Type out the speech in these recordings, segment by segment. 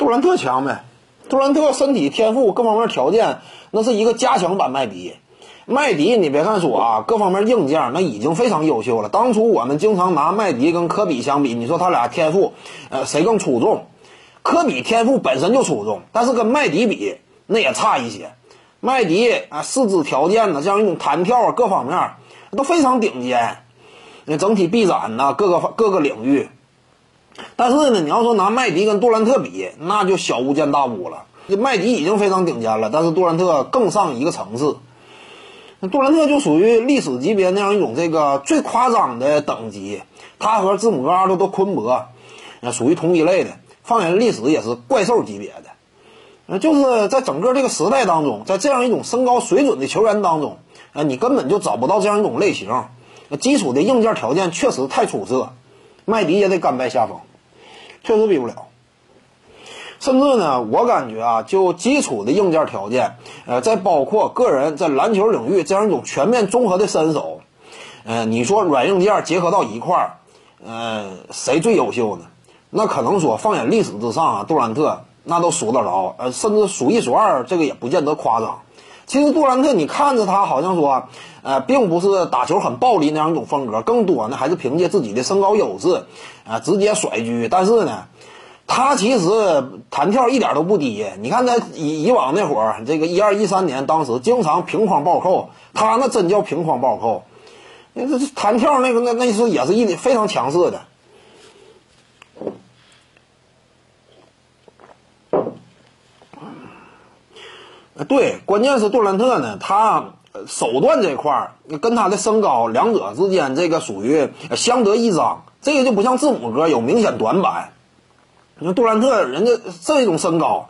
杜兰特强呗，杜兰特身体天赋各方面条件那是一个加强版麦迪。麦迪，你别看说啊，各方面硬件那已经非常优秀了。当初我们经常拿麦迪跟科比相比，你说他俩天赋，呃，谁更出众？科比天赋本身就出众，但是跟麦迪比那也差一些。麦迪啊，四肢条件呢，像一种弹跳啊，各方面都非常顶尖。那整体臂展呢，各个各个领域。但是呢，你要说拿麦迪跟杜兰特比，那就小巫见大巫了。这麦迪已经非常顶尖了，但是杜兰特更上一个层次。那杜兰特就属于历史级别那样一种这个最夸张的等级，他和字母哥、阿特多昆博，呃，属于同一类的。放眼历史也是怪兽级别的。呃，就是在整个这个时代当中，在这样一种身高水准的球员当中，呃，你根本就找不到这样一种类型。基础的硬件条件确实太出色，麦迪也得甘拜下风，确实比不了。甚至呢，我感觉啊，就基础的硬件条件，呃，再包括个人在篮球领域这样一种全面综合的身手，呃，你说软硬件结合到一块儿，呃，谁最优秀呢？那可能说放眼历史之上啊，杜兰特那都数得着，呃，甚至数一数二，这个也不见得夸张。其实杜兰特，你看着他好像说，呃，并不是打球很暴力那样一种风格，更多呢还是凭借自己的身高优势，啊，直接甩狙。但是呢。他其实弹跳一点都不低，你看他以以往那会儿，这个一二一三年，当时经常平框暴扣，他那真叫平框暴扣，那这弹跳那个那那是也是一非常强势的。对，关键是杜兰特呢，他手段这块儿跟他的身高两者之间这个属于相得益彰，这个就不像字母哥有明显短板。你说杜兰特人家这种身高，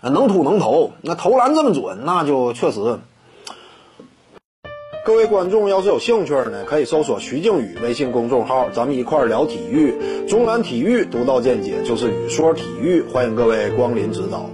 能突能投，那投篮这么准，那就确实。各位观众要是有兴趣呢，可以搜索徐静宇微信公众号，咱们一块儿聊体育。中南体育独到见解就是语说体育，欢迎各位光临指导。